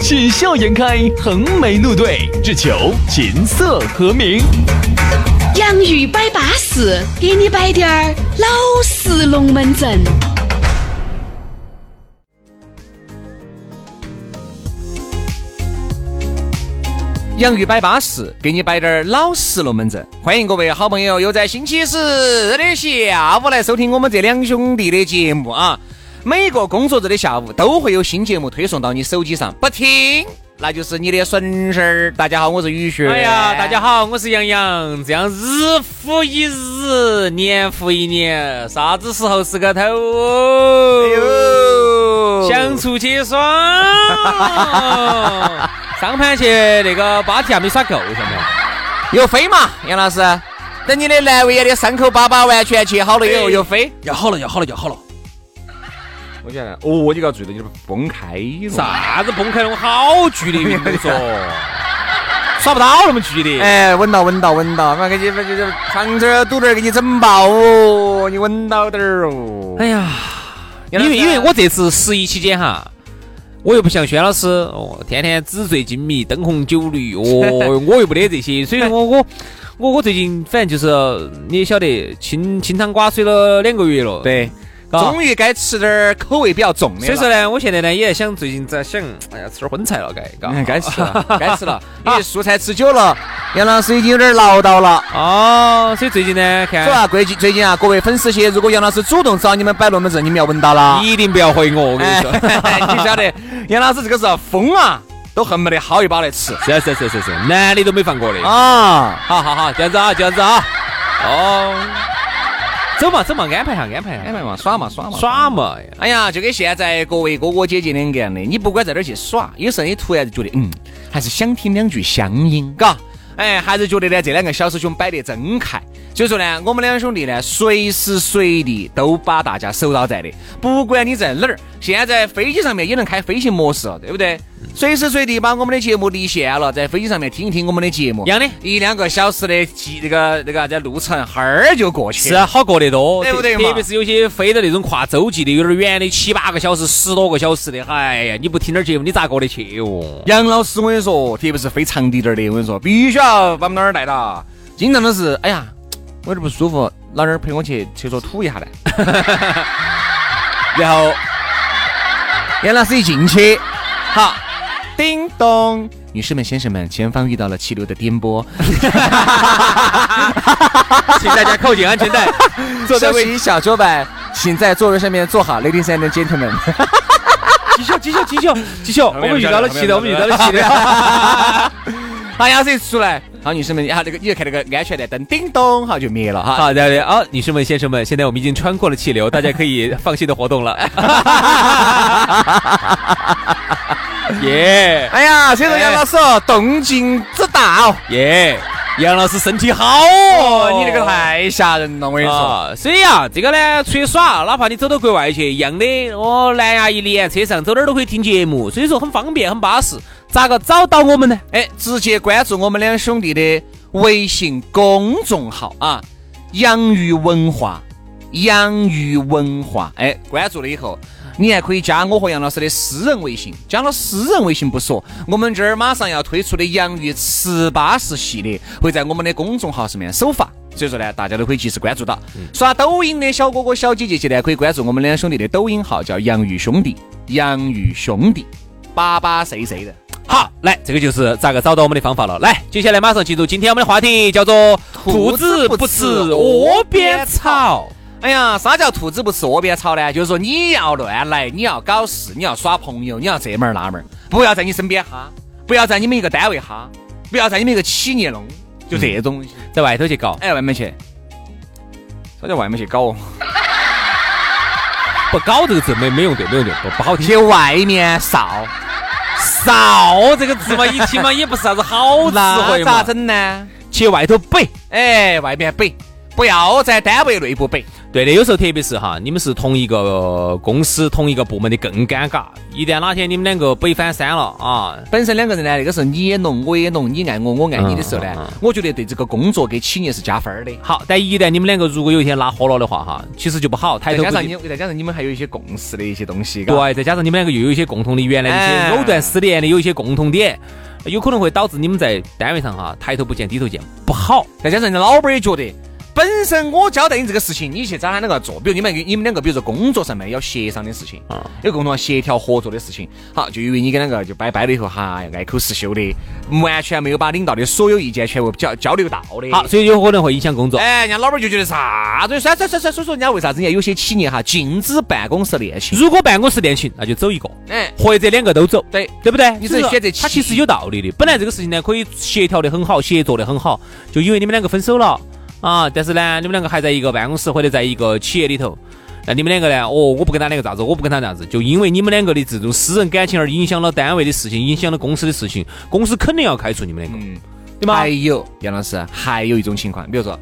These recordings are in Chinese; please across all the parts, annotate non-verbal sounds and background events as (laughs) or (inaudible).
喜笑颜开，横眉怒对，只求琴瑟和鸣。洋芋摆巴士，给你摆点儿老式龙门阵。洋芋摆巴士，给你摆点儿老式龙门阵。欢迎各位好朋友又在星期四的下午来收听我们这两兄弟的节目啊！每个工作日的下午都会有新节目推送到你手机上，不听那就是你的损失儿。大家好，我是雨雪。哎呀，大家好，我是杨洋。这样日复一日，年复一年，啥子时候是个头哦？哎呦，想出去耍。上盘去那个芭提雅没耍够，现在有飞嘛，杨老师。等你的阑尾炎的伤口疤疤完全切好了以后，又飞，要好了，要好了，要好了。我讲哦，你要注意到就是崩开了。啥子崩开了？我好剧烈运动说，(laughs) 耍不到那么剧烈。哎，稳到稳到稳到，妈给你这这肠子堵点给你整爆哦，你稳到点儿哦。哎呀，因为因为我这次十一期间哈。我又不像轩老师哦，天天纸醉金迷、灯红酒绿哦，我又不得这些，所以我我我我最近反正就是你也晓得，清清汤寡水了两个月了，对。终于该吃点儿口味比较重的所以说呢，我现在呢也在想，最近在想，哎呀，吃点荤菜了，该该吃了，该吃了。(laughs) (laughs) 因为素菜吃久了，杨老师已经有点唠叨了。哦，所以最近呢，看。说啊，最近最近啊，各位粉丝些，如果杨老师主动找你们摆龙门阵，你们要闻到了，一定不要回我。我跟你说，(laughs) 你晓得，杨老师这个是疯啊，都恨不得薅一把来吃。是是是是是，男的都没放过的啊。好好好，这样子啊，这样子啊。哦。走嘛走嘛，安排下安排下安排嘛，耍嘛耍嘛耍嘛！哎呀，就跟现在各位哥哥姐姐两个样的，你不管在哪儿去耍，有时候你突然就觉得，嗯，还是想听两句乡音，嘎，哎，还是觉得呢这两个小师兄摆得真开。所以说呢，我们两兄弟呢，随时随地都把大家守到在的，不管你在哪儿。现在飞机上面也能开飞行模式了，对不对？随时随地把我们的节目离线了，在飞机上面听一听我们的节目，一样的，一两个小时的机那个那个啥子路程，哈儿就过去。是啊，好过得多，对不对特别是有些飞的那种跨洲际的，有点远的，七八个小时、十多个小时的，哎呀，你不听点节目，你咋过得去哦？杨老师，我跟你说，特别是飞长滴点的，我跟你说，必须要把我们那儿带到。经常都是，哎呀，我有点不舒服，老儿陪我去厕所吐一下来。(laughs) 然后。杨老师一进去，好，叮咚，女士们、先生们，前方遇到了气流的颠簸，(laughs) 请大家扣紧安全带，(laughs) 收起小桌板，请在座位上面坐好，Ladies and gentlemen，继续，继续，继续，继续，我们遇到了气流，我们遇到了气流，好，杨老师一出来。好，女士们，好，这个你就看那个安全带灯，叮咚，好就灭了哈。好，对对，好，女士们、先生们，现在我们已经穿过了气流，大家可以放心的活动了。(laughs) 耶！哎呀，所以说杨老师动静之大哦。耶！杨老师身体好哦，你这个太吓人了，我跟你说。所以啊，这个呢，出去耍，哪怕你走到国外去，一样的，哦，蓝牙一连，车上走哪儿都可以听节目，所以说很方便，很巴适。咋个找到我们呢？哎，直接关注我们两兄弟的微信公众号啊，洋芋文化，洋芋文化。哎，关注了以后，你还可以加我和杨老师的私人微信。加了私人微信不说，我们这儿马上要推出的洋芋吃巴士系列会在我们的公众号上面首发，所以说呢，大家都可以及时关注到。刷抖音的小哥哥小姐姐，现在可以关注我们两兄弟的抖音号，叫洋芋兄弟，洋芋兄弟，巴巴碎碎的。好，来，这个就是咋个找到我们的方法了。来，接下来马上进入今天我们的话题，叫做“兔子不吃窝边草”。哎呀，啥叫兔子不吃窝边草呢？就是说你要乱来，你要搞事，你要耍朋友，你要这门儿那门儿，不要在你身边哈，不要在你们一个单位哈，不要在你们一个企业弄，就这种，在外头去搞，哎，外面去，啥叫外面去搞？不搞这个字没没用对，没用对，不不好听。去外面扫。少这个字嘛，一听嘛也不是啥子好词汇嘛。咋整呢？去外头背，哎，外面背，不要在单位内部北。对的，有时候特别是哈，你们是同一个公司、同一个部门的更尴尬。一旦哪天你们两个北翻山了啊，本身两个人呢，那个时候你也弄，我也弄，你爱我，我爱你的时候呢，我觉得对这个工作给企业是加分的。好，但一旦你们两个如果有一天拉火了的话哈，其实就不好抬。再加上你，再加上你们还有一些共识的一些东西，对，再加上你们两个又有一些共同的原来一些藕断丝连的有一些共同点，有可能会导致你们在单位上哈抬头不见低头见，不好。再加上人家老板也觉得。本身我交代你这个事情，你去找他两个做，比如你们你们两个，比如说工作上面要协商的事情，有共同协调合作的事情，好，就因为你跟两个就掰掰了以后，哈，爱口是修的，完全没有把领导的所有意见全部交交流到的，好，所以有可能会影响工作。哎，人家老板就觉得啥子，算算算算，所以说人家为啥子人家有些企业哈禁止办公室恋情？如果办公室恋情，那就走一个，哎，或者两个都走，对对不对？你只选择他其实有道理的。本来这个事情呢，可以协调的很好，协作的很好，就因为你们两个分手了。啊，但是呢，你们两个还在一个办公室或者在一个企业里头，那你们两个呢？哦，我不跟他两个咋子，我不跟他这样子，就因为你们两个的这种私人感情而影响了单位的事情，影响了公司的事情，公司肯定要开除你们两个，对吗？还有杨老师，还有一种情况，比如说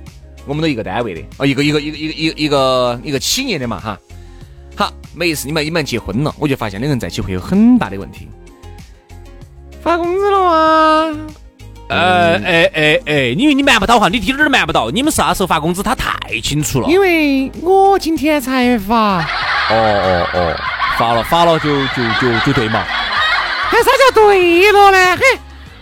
我们都一个单位的，哦，一个一个一个一个一个一个一个企业的嘛，哈，好，每一次你们你们结婚了，我就发现两个人在一起会有很大的问题，发工资了吗？呃，哎哎哎，因为你瞒不到哈，你滴点儿都瞒不到。你们啥时候发工资，他太清楚了。因为我今天才发。哦哦哦，发了发了就就就就对嘛。那啥叫对了呢？嘿，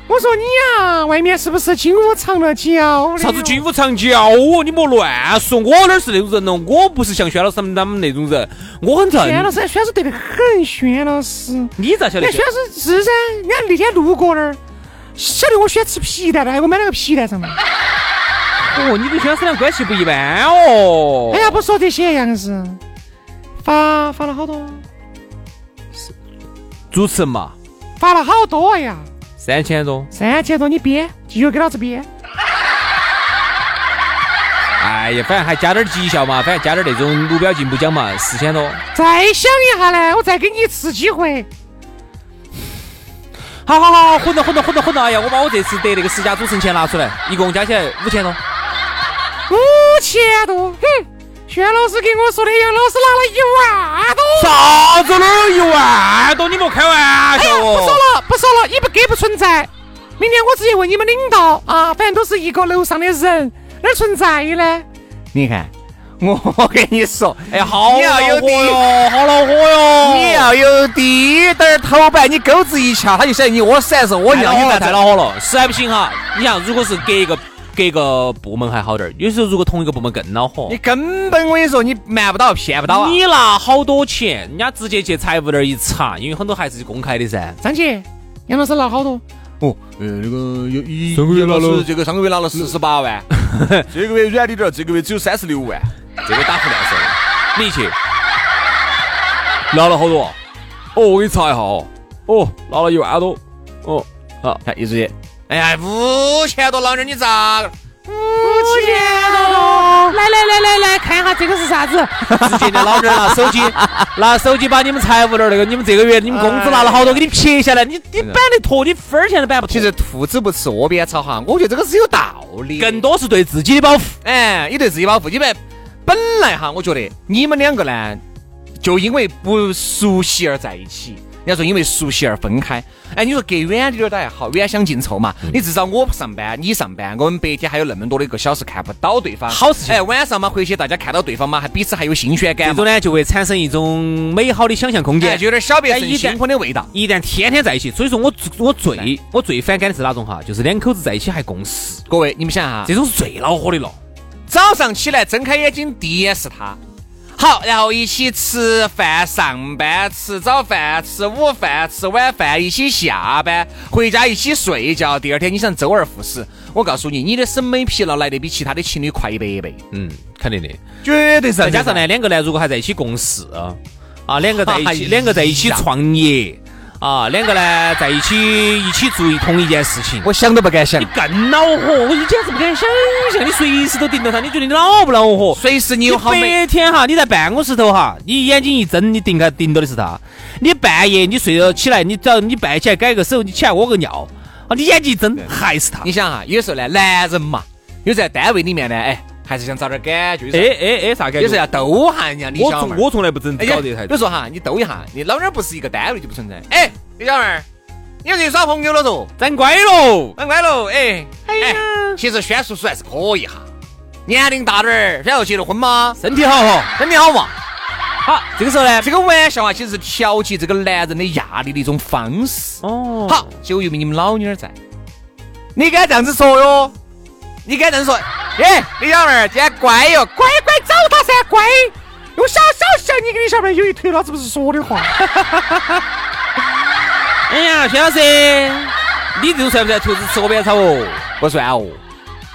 我说你呀，外面是不是金屋藏了娇？啥子金屋藏娇哦？你莫乱说，我哪是那种人咯？我不是像轩老师他们那种人，我很正。轩老师，轩老师对得很，轩老师。你咋晓得？轩老师是噻，人家那天路过那儿。晓得我喜欢吃皮蛋的，还给我买了个皮蛋上嘛。哦，你跟轩老师俩关系不一般哦。哎呀，不说这些，杨老师，发发了好多。主持人嘛。发了好多呀。三千多。三千多，你编，继续给老子编。哎呀，反正还加点绩效嘛，反正加点那种目标进步奖嘛，四千多。再想一下呢，我再给你一次机会。好好好，混到混到混到混到，哎呀，我把我这次得那个十佳主持人钱拿出来，一共加起来五千多。五千多，哼！薛老师给我说的，杨老师拿了一万多。啥子哪一万多？你莫开玩笑哦！不说了，不说了，你不给不存在。明天我直接问你们领导啊，反正都是一个楼上的人，哪存在呢？你看。我跟你说，哎，好恼火哟，好恼火哟！你要有滴点儿头板，你钩子一掐，他就晓得你窝屎还是我尿。你太恼火了，实在不行哈。你像如果是隔一个隔一个部门还好点儿，有时候如果同一个部门更恼火。你根本我跟你说，你瞒不到，骗不到啊！你拿好多钱，人家直接去财务那儿一查，因为很多还是公开的噻。张姐，杨老师拿好多？哦，呃，那个有一上个月拿了，这个上个月拿了四十八万，(laughs) 这个月软滴点儿，这个月只有三十六万。这个打胡乱说，你去拿了好多？哦，我给你查一下哦。哦，拿了一万多。哦，好，看一直接哎呀，五千多，老娘你咋？五千多！来来来来来看一下这个是啥子？直接的老娘拿手机，(laughs) 拿手机把你们财务那儿那个，你们这个月你们工资拿了好多，给你撇下来。你你板得脱，你分儿钱都板不脱。其实兔子不吃窝边草哈，我觉得这个是有道理。更多是对自己的保护。哎，也对自己保护，因为。本来哈，我觉得你们两个呢，就因为不熟悉而在一起。人家说因为熟悉而分开。哎，你说隔远点儿倒还好，远香近臭嘛。你至少我上班，你上班，我们白天还有那么多的一个小时看不到对方。好事情。哎，晚上嘛回去大家看到对方嘛，还彼此还有新鲜感。这种呢就会产生一种美好的想象空间，就有点小别胜新婚的味道。一旦天天在一起，所以说我我最我最反感的是哪种哈？就是两口子在一起还共事。各位，你们想哈，这种是最恼火的了。早上起来睁开眼睛，第一眼是他。好，然后一起吃饭、上班、吃早饭、吃午饭、吃晚饭，一起下班，回家一起睡觉。第二天你想周而复始，我告诉你，你的审美疲劳来得比其他的情侣快一百倍。嗯，肯定的，绝对是。再加上呢，两个呢，如果还在一起共事啊，两个在一起，(laughs) 两个在一起创业。啊，两个呢在一起一起做同一件事情，我想都不敢想你，更恼火，我简直不敢想象，你随时都盯着他，你觉得你恼不恼火？随时你有好美，白天哈，你在办公室头哈，你眼睛一睁，你盯开盯到的是他。你半夜你睡了起来，你只要你半夜起来改个手，你起来屙个尿，啊，你眼睛一睁还是他。你想哈，有时候呢，男人嘛，有在单位里面呢，哎，还是想找点感觉，哎哎哎，啥感觉？有时候要逗下人家李我小妹儿。从我从来不整哎呀，搞这台比如。说哈，你逗一下，你老娘不是一个单位就不存在。哎，李小妹儿，你要去耍朋友了嗦？真乖喽！真乖喽，哎，哎，其实轩叔叔还是可以哈，年龄大点儿，然后结了婚吗？身体好哈。身体好嘛。好，这个时候呢，这个玩笑啊，其实是调节这个男人的压力的一种方式。哦，好，就因为你们老妞儿在，你该这样子说哟，你该这样说。哎，李小妹儿今天乖哟，乖乖找他噻，乖。用小小想你跟你小妹有一腿，老子不是说的话。(laughs) 哎呀，薛老师，你这种算不算兔子吃窝边草哦？不算哦。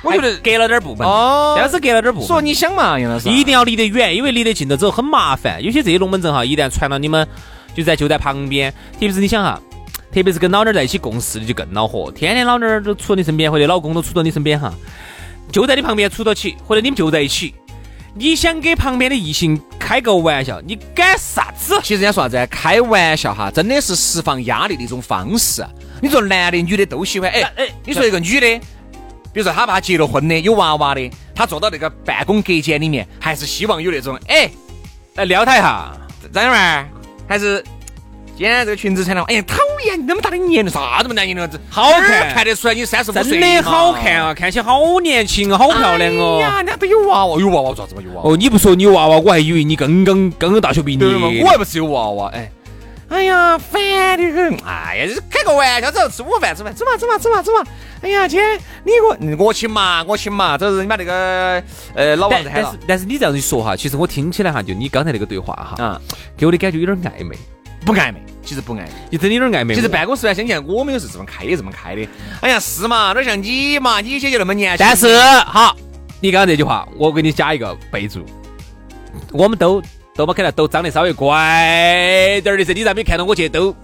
我觉得隔了点儿部分，哦薛老师隔了点儿部分。说你想嘛，杨老师。一定要离得远，因为离得近了之后很麻烦。有些这些龙门阵哈，一旦传到你们就在就在旁边，特别是你想哈，特别是跟老娘儿在一起共事的就更恼火，天天老娘儿都杵到你身边，或者老公都杵到你身边哈，就在你旁边杵到起，或者你们就在一起，你想给旁边的异性开个玩笑，你干啥子？其实人家说啥子？开玩笑哈，真的是释放压力的一种方式。你说男的、女的都喜欢。哎哎你说一个女的，比如说她爸结了婚的，有娃娃的，她坐到那个办公隔间里面，还是希望有那种哎，来撩她一下，张小妹儿，还是今天这个裙子穿的，哎呀，讨厌，你那么大的年龄，啥子么男人子，好看看得出来你三十五岁真的好看啊，看起来好年轻，好漂亮哦。哎呀，人家都有娃娃，有娃娃做啥子嘛？有娃娃。哦，你不说你有娃娃，我还以为你刚刚刚刚大学毕？业。我还不是有娃娃，哎。哎呀，烦的很！哎呀，就是开个玩笑，走吃午饭，吃饭，走嘛，走嘛，走嘛，走嘛！哎呀，今天你我嗯我请嘛，我请嘛，这是你把那个呃老王但子喊了但是但是你这样子一说哈，其实我听起来哈，就你刚才那个对话哈，啊，给我的感觉有点暧昧，不暧昧，其实不暧昧。就真的有点暧昧。其实办公室呢，相见我们也是这么开的，这么开的。哎呀，是嘛，哪像你嘛，你姐就那么年轻。但是好，你刚刚这句话，我给你加一个备注，我们都都把可能都长得稍微乖点儿的噻，你咋没看到我去都？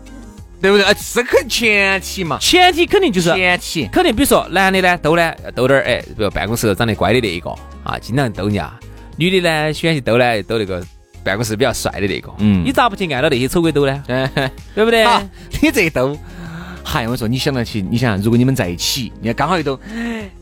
对不对？哎，是肯前提嘛，前提肯定就是前提。肯定，比如说男的呢，都呢逗点儿，哎，比如办公室长得乖的那一个啊，经常逗你啊；女的呢，喜欢去逗呢，逗那个办公室比较帅的那个。嗯你咋不去按到那些丑鬼兜呢？(laughs) 嗯，对不对？好，你这一兜，嗨，我说你想得起，你想，如果你们在一起，你看刚好一兜，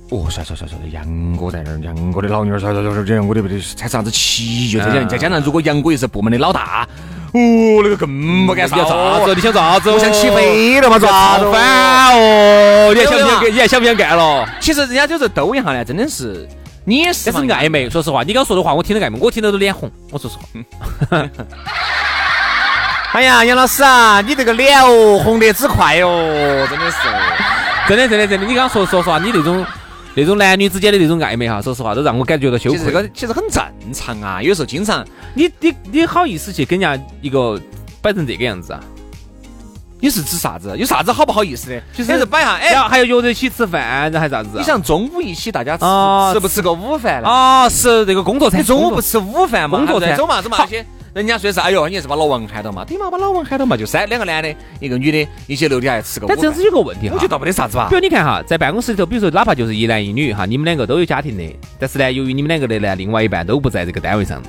哦，帅帅帅帅，杨哥在那儿，杨哥的老妞儿，帅帅帅帅，这样我的不得才啥子奇绝，再加再加上如果杨哥又是部门的老大，哦，那个更不敢你要啥子？你想咋子？我想起飞了嘛，咋子？烦哦！你还想不想干？你还想不想干了？其实人家就是兜一下呢，真的是你也是但是暧昧，说实话，你刚说的话我听得暧昧，我听得都脸红。我说实话，(laughs) 哎呀，杨老师啊，你这个脸哦，红得之快哦，(laughs) 真的是。真的真的真的，你刚刚说说实话，你那种那种男女之间的那种暧昧哈，说实话都让我感觉到羞愧。其实这个其实很正常啊，有时候经常你你你好意思去跟人家一个摆成这个样子啊？你是指啥子？有啥子好不好意思的？就就是摆下，哎，然后还要约着一起吃饭，然后还啥子啊？你像中午一起大家吃啊吃不吃个午饭呢？啊，是这个工作餐，你中午不吃午饭嘛？工作餐走嘛走嘛，那些人家说的是，哎呦，你是把老王喊到嘛？对嘛，把老王喊到嘛，就三两个男的，一个女的，一起楼底下吃个饭但这样子。有个问题哈，我觉得倒没得啥子吧比。如你看哈，在办公室里头，比如说哪怕就是一男一女哈，你们两个都有家庭的，但是呢，由于你们两个的呢，另外一半都不在这个单位上，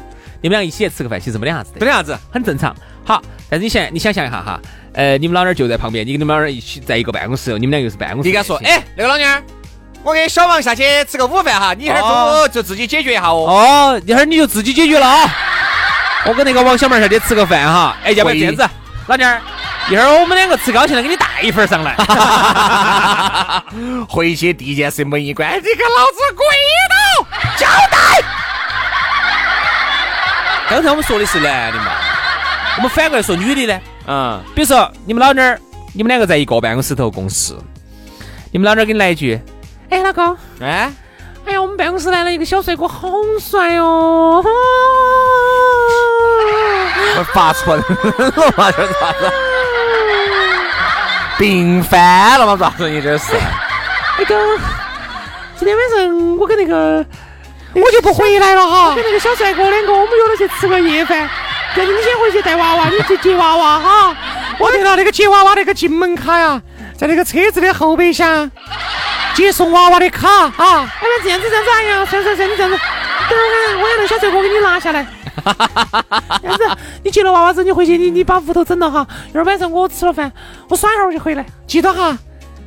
你们俩一起来吃个饭，其实没得啥子的，没得啥子，很正常。好，但是你想，你想象一下哈，呃，你们老娘儿就在旁边，你跟你们老娘儿一起在一个办公室，你们俩又是办公室，你跟他说，，哎，那个老娘儿，我跟小王下去吃个午饭哈，你一会儿中午就自己解决一下哦。哦，一会儿你就自己解决了啊。我跟那个王小妹儿下去吃个饭哈，哎，要不要这样子，老娘儿，一会儿我们两个吃高兴了，给你带一份儿上来。(laughs) 回去第一件事门一关，你给老子跪倒，交代。刚才我们说的是男的嘛，我们反过来说女的呢。嗯，比如说你们老娘儿，你们两个在一个办公室头共事，你们老娘儿给你来一句，哎，老公，哎，哎呀，我们办公室来了一个小帅哥，好帅哦！我发春了嘛，这是啥子？病犯了嘛，咋子？你这是？那个，今天晚上我跟那个，我就不回来了哈。跟那个小帅哥两个，我们约了去吃个夜饭。但是你先回去带娃娃，你去接娃娃哈。(laughs) 我对了，那个接娃娃那个进门卡呀，在那个车子的后备箱，接送娃娃的卡啊。哎，呀这样子这样子，哎呀，算算算，你这样子，等会儿我让那小帅哥给你拿下来。(laughs) 这样子，你接了娃娃之后，你回去，你你把屋头整了哈。一会儿晚上我吃了饭，我耍一会儿我就回来，记得哈。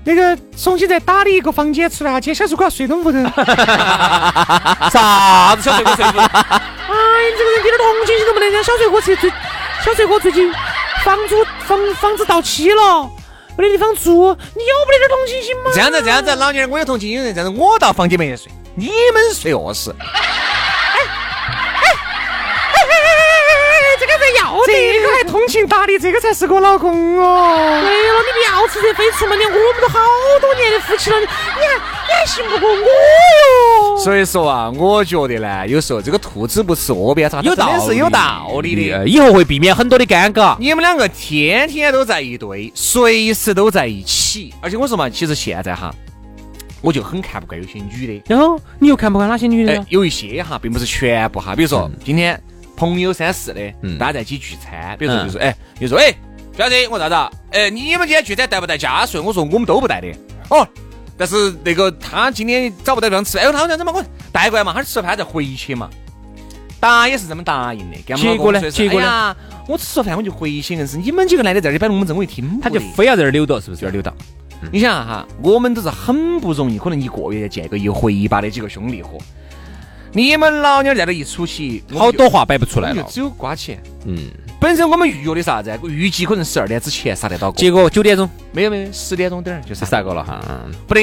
那个重新再打理一个房间出来哈，接小帅哥要睡到屋头。(laughs) 啥子小帅哥睡屋？哎，你这个人一点同情心都没得。人家小帅哥最最，小帅哥最近房租房房子到期了，没得地方住，你有没得点同情心吗？这样子，这样子，老娘儿我有同情心，这样子我到房间里面去睡，你们睡卧室。个还通情达理，这个才是我老公哦。对了，你不要吃这非出门的，我们都好多年的夫妻了，你还你还信不过我哟。所以说啊，我觉得呢，有时候这个兔子不吃窝边草，有道理是有道理的，以后会避免很多的尴尬。你们两个天天都在一堆，随时都在一起，而且我说嘛，其实现在哈，我就很看不惯有些女的。然后你又看不惯哪些女的？有一些哈，并不是全部哈，比如说今天。朋友三四的，大家在一起聚餐，比如说就是，哎，比如说，哎，小子，我啥子？哎，你们今天聚餐带不带家属？我说我们都不带的。哦，但是那个他今天找不到地方吃，哎，他这样子嘛，我带过来嘛，他吃了饭再回去嘛。答也是这么答应的。结果呢？结果呢？我吃了饭我就回去，硬是你们几个男的在这摆龙门阵我一听，他就非要在这儿溜达，是不是？在这儿溜达。你想哈，我们都是很不容易，可能一个月见个一回一把的几个兄弟伙。你们老娘在这一出去，好多话摆不出来了，只有刮钱。嗯，本身我们预约的啥子？预计可能十二点之前杀得到。结果九点钟没有没有，十点钟点儿就杀过了哈。不得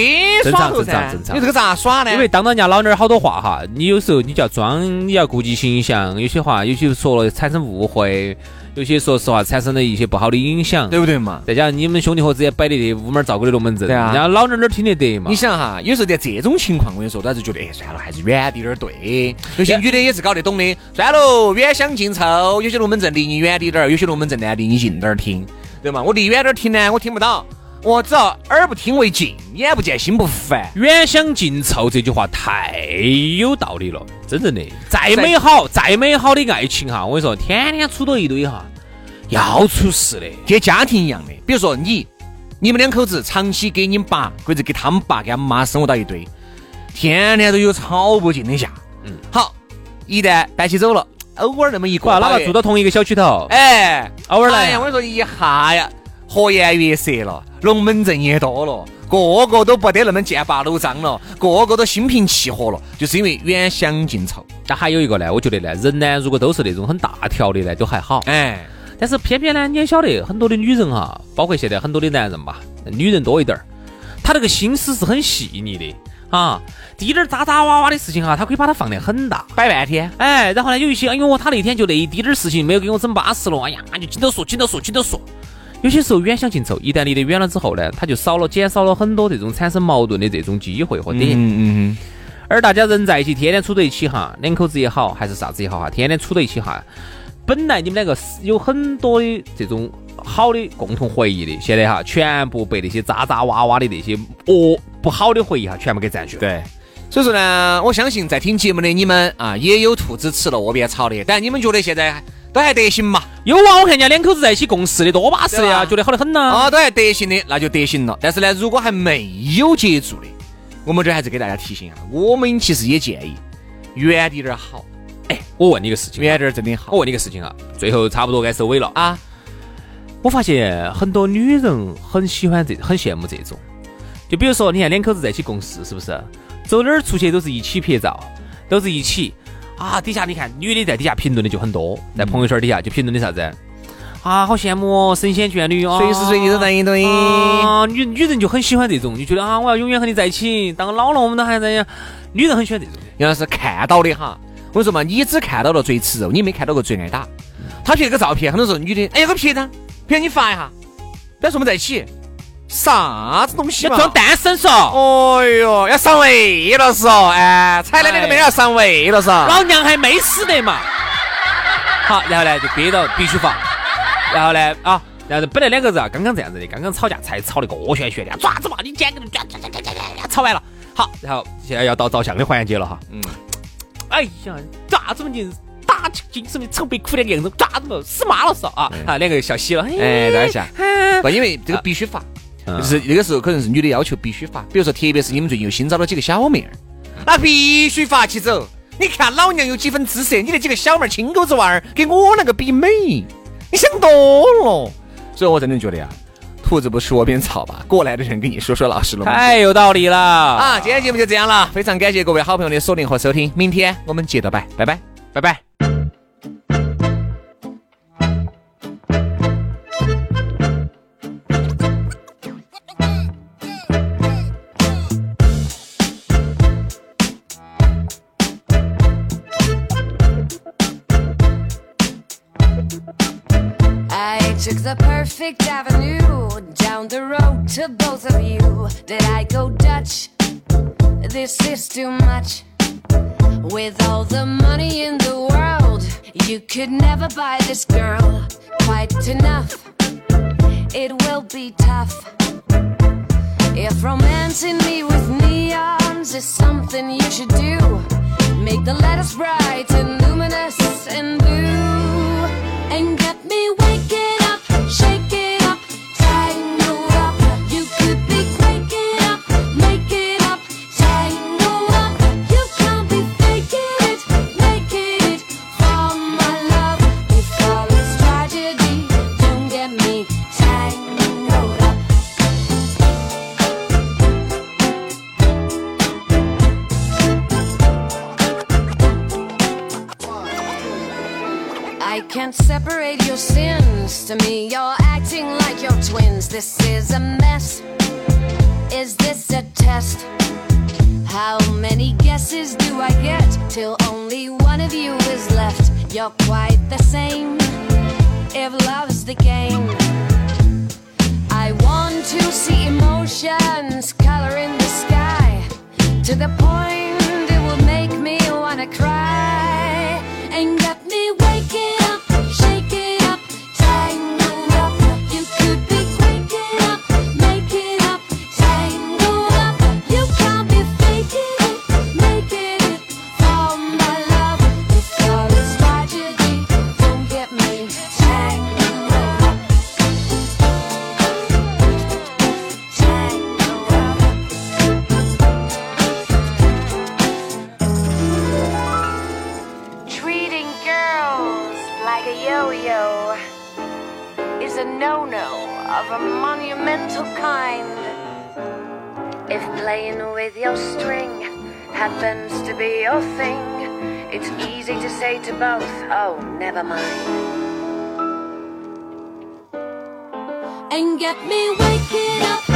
耍头噻，你这个咋耍呢？因为当到人家老娘好多话哈，你有时候你就要装，你要顾及形象，有些话有些说了产生误会。有些说实话产生了一些不好的影响，对不对嘛？再加上你们兄弟伙之间摆的这屋门照顾的龙门阵，对啊，人家老娘哪听得得嘛？你想哈，有时候在这种情况，我跟你说，都还是觉得，哎，算了，还是远点儿对。有些女的也是搞得懂的，算了，远香近臭。有些龙门阵离你远点儿，有些龙门阵呢离你近点儿听，对嘛？我离远点儿听呢，我听不到。我只要耳不听为净，眼不见心不烦。远香近臭这句话太有道理了，真正的。再美好，再美好的爱情哈，我跟你说，天天处到一堆哈，要出事的。跟家庭一样的，比如说你，你们两口子长期给你爸或者给他们爸、给他们妈生活到一堆，天天都有吵不尽的架。嗯，好，一旦搬起走了，偶尔那么一个，哪怕住到同一个小区头，哎，偶尔来。我跟你说，一下呀。和颜悦色了，龙门阵也多了，个个都不得那么剑拔弩张了，个个都心平气和了，就是因为远香近臭。但还有一个呢，我觉得呢，人呢，如果都是那种很大条的呢，都还好。哎，但是偏偏呢，你也晓得，很多的女人哈，包括现在很多的男人吧，女人多一点儿，她那个心思是很细腻的啊，滴点儿渣渣哇哇的事情哈，他可以把它放得很大，摆半天。哎，然后呢，有一些，哎呦，他那天就那一滴点儿事情没有给我整巴适了，哎呀，就紧到说，紧到说，紧到说。有些时候远香近臭，一旦离得远了之后呢，他就少了减少了很多这种产生矛盾的这种机会和点。嗯嗯嗯。而大家人在一起，天天处在一起哈，两口子也好，还是啥子也好哈，天天处在一起哈，本来你们两个是有很多的这种好的共同回忆的，现在哈全部被那些渣渣哇哇的那些哦不好的回忆哈全部给占据了。对。所以说呢，我相信在听节目的你们啊，也有兔子吃了窝边草的，但你们觉得现在？都还得行嘛？有啊，我看人家两口子在一起共事的多巴适的呀，觉得好得很呐。啊，都还得行的，那就得行了。但是呢，如果还没有接触的，我们这还是给大家提醒一下，我们其实也建议远点点好。哎，我问你个事情，远点真的好。我问你个事情啊，最后差不多该收尾了啊。我发现很多女人很喜欢这，很羡慕这种。就比如说，你看两口子在一起共事，是不是？走哪儿出去都是一起拍照，都是一起。啊，底下你看，女的在底下评论的就很多，在朋友圈底下就评论的啥子？啊，好羡慕哦，神仙眷侣哦，随时随地都在一堆。啊，女女人就很喜欢这种，就觉得啊，我要永远和你在一起，当老了我们都还在。女人很喜欢这种。原来是看到的哈，我跟你说嘛，你只看到了最吃肉，你没看到过最挨打。他拍个照片，很多时候女的，哎呀，我拍张，拍你发一下，表示我们在一起。啥子东西嘛？装单身嗦？哎呦，要上位了是哦，哎，踩了那个妹要上位了是。老娘还没死得嘛。(laughs) 好，然后呢就憋到必须发，然后呢啊，然后本来两个人啊刚刚这样子的，刚刚吵架才吵得个旋旋的，爪子嘛，你捡个人，吵完了。好，然后现在要到照相的环节了哈。嗯。哎呀，爪子嘛你打起，精神的愁眉苦脸的样子，咋子嘛，死妈了嗦啊啊，两个笑嘻了，哎，等一下，不，因为这个必须发，就是那个时候可能是女的要求必须发，比如说，特别是你们最近又新找了几个小妹儿，那必须发起走。你看老娘有几分姿色，你那几个小妹儿青狗子娃儿跟我那个比美，你想多了。所以我真的觉得呀。兔子不吃窝边草吧？过来的人跟你说说老实了，太有道理了啊！今天节目就这样了，非常感谢各位好朋友的锁定和收听，明天我们接着拜，拜拜，拜拜。The road to both of you. Did I go Dutch? This is too much. With all the money in the world, you could never buy this girl quite enough. It will be tough. If romancing me with neons is something you should do, make the letters bright and luminous and blue, and get me waking can't separate your sins. To me, you're acting like you're twins. This is a mess. Is this a test? How many guesses do I get till only one of you is left? You're quite the same. If love's the game, I want to see emotions color in the sky to the point And get me waking up.